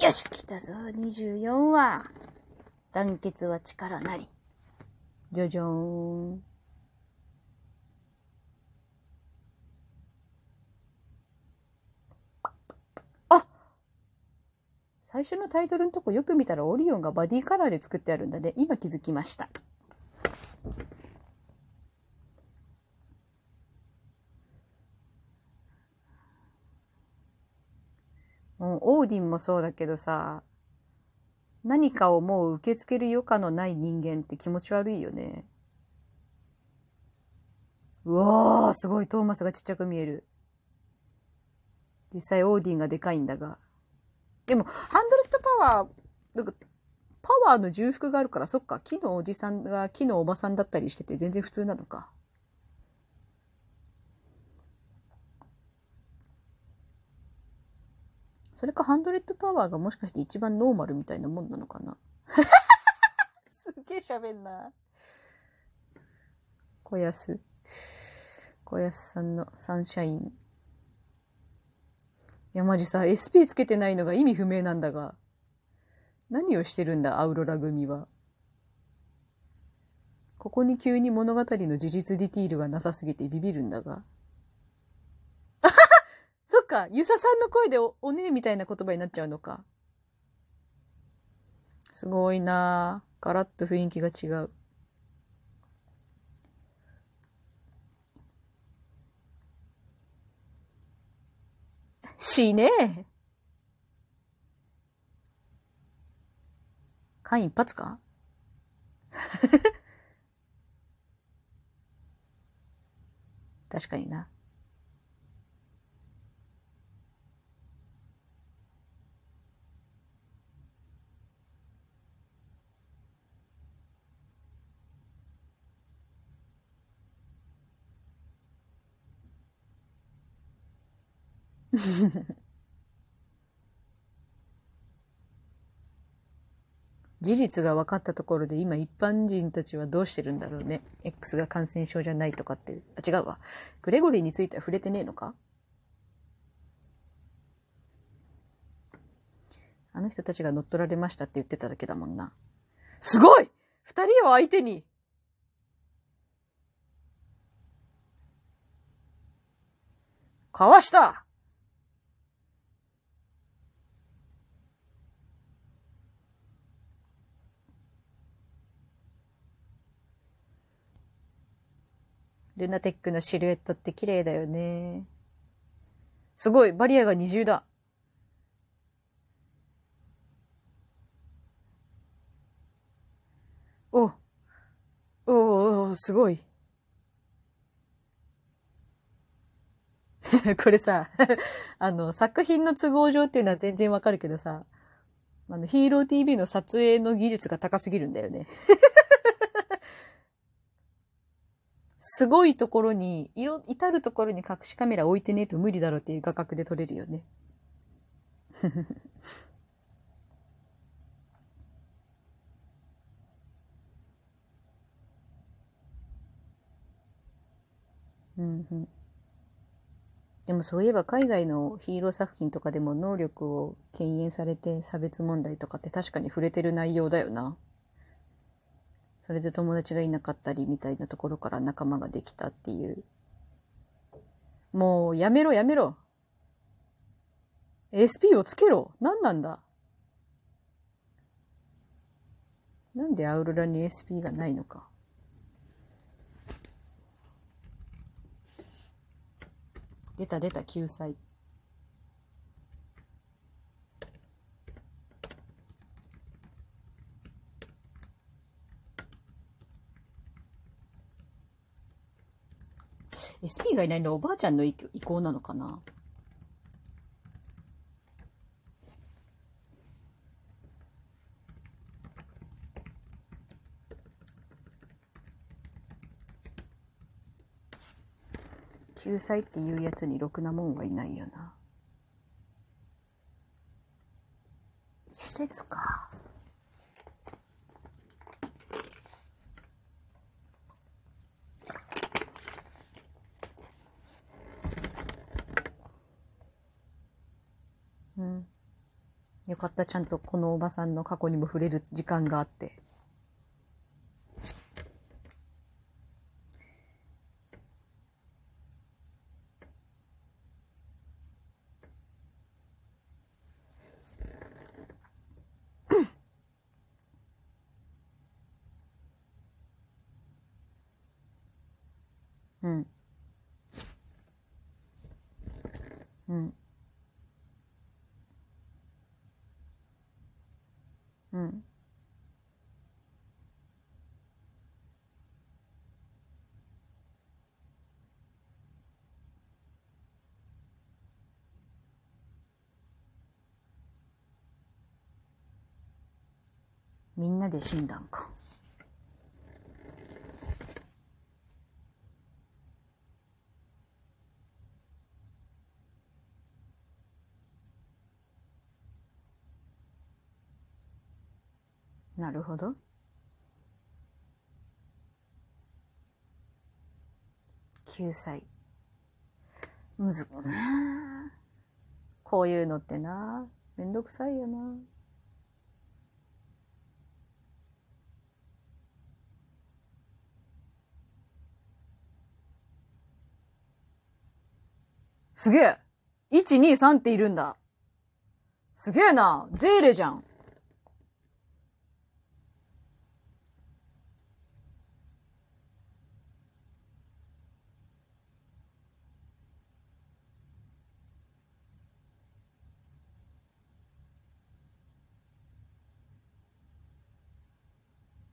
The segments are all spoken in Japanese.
よし、来たぞ、24話。団結は力なり。じゃじゃーん。あ最初のタイトルのとこよく見たらオリオンがバディカラーで作ってあるんだね。今気づきました。う、オーディンもそうだけどさ、何かをもう受け付ける余暇のない人間って気持ち悪いよね。うわー、すごい、トーマスがちっちゃく見える。実際オーディンがでかいんだが。でも、ハンドレッドパワー、なんか、パワーの重複があるから、そっか、木のおじさんが木のおばさんだったりしてて全然普通なのか。それかハンドレッドパワーがもしかして一番ノーマルみたいなもんなのかな？すっげえ喋んな。小安。小安さんのサンシャイン。いや、マジさ、SP つけてないのが意味不明なんだが。何をしてるんだ、アウロラ組は。ここに急に物語の事実ディティールがなさすぎてビビるんだが。そっか、ユサさんの声でお、おねえみたいな言葉になっちゃうのか。すごいな。ガラッと雰囲気が違う。しねえ。間一髪か？確かにな。事実が分かったところで今一般人たちはどうしてるんだろうね。X が感染症じゃないとかって。あ、違うわ。グレゴリーについては触れてねえのか？あの人たちが乗っ取られましたって言ってただけだもんな。すごい二人を相手にかわしたルナテックのシルエットって綺麗だよね。すごいバリアが二重だ。おおおすごい。これさ、あの、作品の都合上っていうのは全然わかるけどさ、あの、ヒーロー TV の撮影の技術が高すぎるんだよね。すごいところに、いろ、至るところに隠しカメラ置いてねえと無理だろうっていう画角で撮れるよね。うん。でもそういえば海外のヒーロー作品とかでも能力を敬遠されて差別問題とかって確かに触れてる内容だよな。それで友達がいなかったりみたいなところから仲間ができたっていう。もうやめろやめろ。SP をつけろ。何なんだなんでアウロラに SP がないのか。出た出た救済。がいないの？はおばあちゃんの意向なのかな？救済っていうやつにろくなもんはいないよな。施設か。うん。よかった、ちゃんとこのおばさんの過去にも触れる時間があって。うん。うん。みんなで死んだんか。なるほど。9歳。むずくなこういうのってなめんどくさいよなすげえ !1、2、3っているんだ。すげえなゼーレじゃん。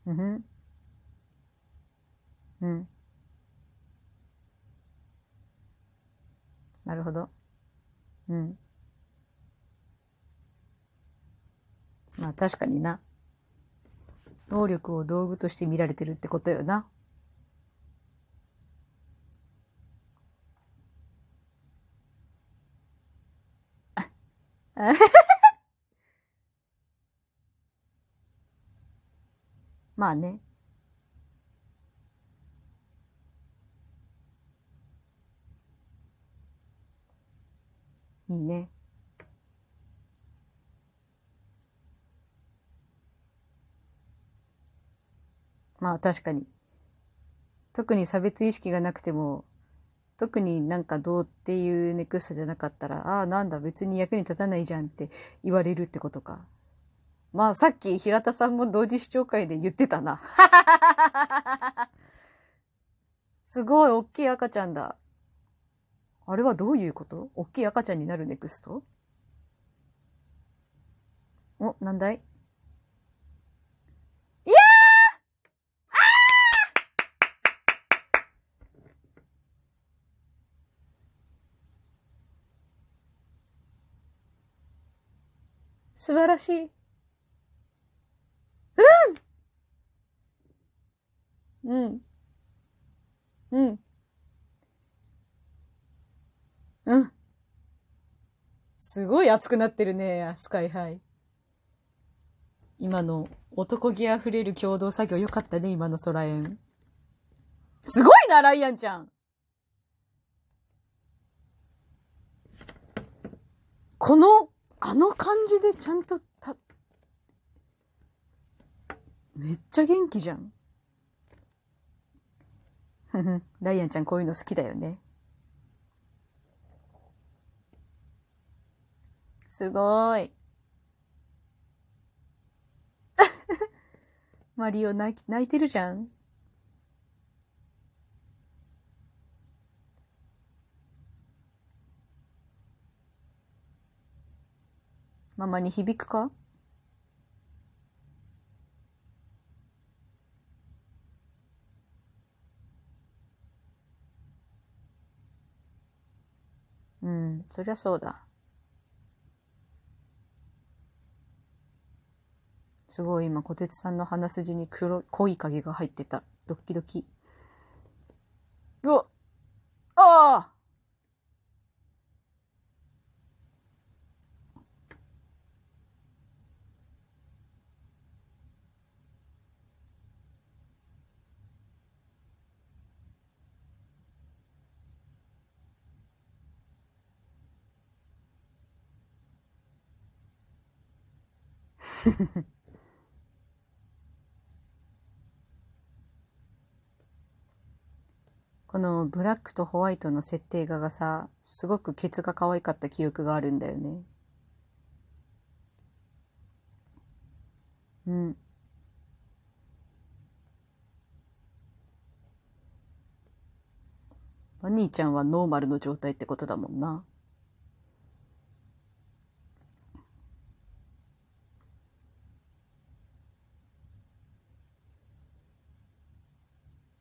うんふん。うん。なるほど。うん。まあ確かにな。能力を道具として見られてるってことよな。まあね。いいね。まあ確かに。特に差別意識がなくても、特になんかどうっていうネクストじゃなかったら、ああ、なんだ別に役に立たないじゃんって言われるってことか。まあさっき平田さんも同時視聴会で言ってたな。すごい大きい赤ちゃんだ。あれはどういうこと？大きい赤ちゃんになるネクスト？お、なんだい？いやー素晴らしい。うんうん。うん。うん。すごい熱くなってるね、スカイハイ。今の男気あふれる共同作業よかったね、今の空園。すごいな、ライアンちゃん。この、あの感じでちゃんとた、めっちゃ元気じゃん。ライアンちゃんこういうの好きだよね。すごい。マリオ泣き泣いてるじゃん。ママに響くか？うん、そりゃそうだ。すごい今、小鉄さんの鼻筋に黒濃い影が入ってた。ドッキドキ。うわああフフフ。このブラックとホワイトの設定画がさ、すごくケツが可愛かった記憶があるんだよね。うん。お兄ちゃんはノーマルの状態ってことだもんな。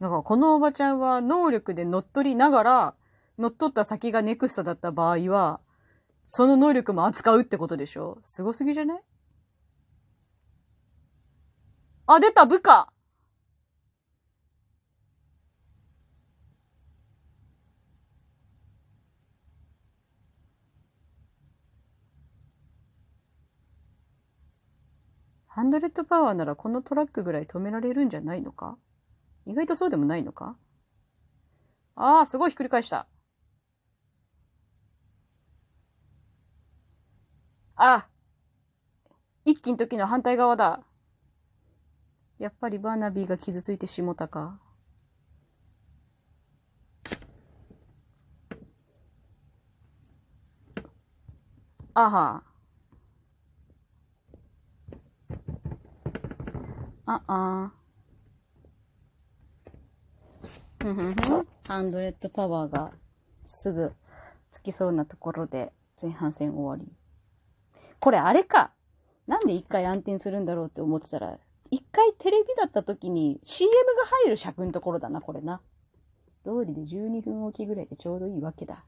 なんかこのおばちゃんは能力で乗っ取りながら、乗っ取った先がネクストだった場合は、その能力も扱うってことでしょ？すごすぎじゃない？あ、出た！部下！ハンドレッドパワーならこのトラックぐらい止められるんじゃないのか？意外とそうでもないのか？ああ、すごいひっくり返した。あ一気の時の反対側だ。やっぱりバーナビーが傷ついてしもたか。あは。ああ。ふんふんふん。ハンドレッドパワーがすぐつきそうなところで前半戦終わり。これあれか。なんで一回暗転するんだろうって思ってたら、一回テレビだった時に CM が入る尺のところだな、これな。通りで12分おきぐらいでちょうどいいわけだ。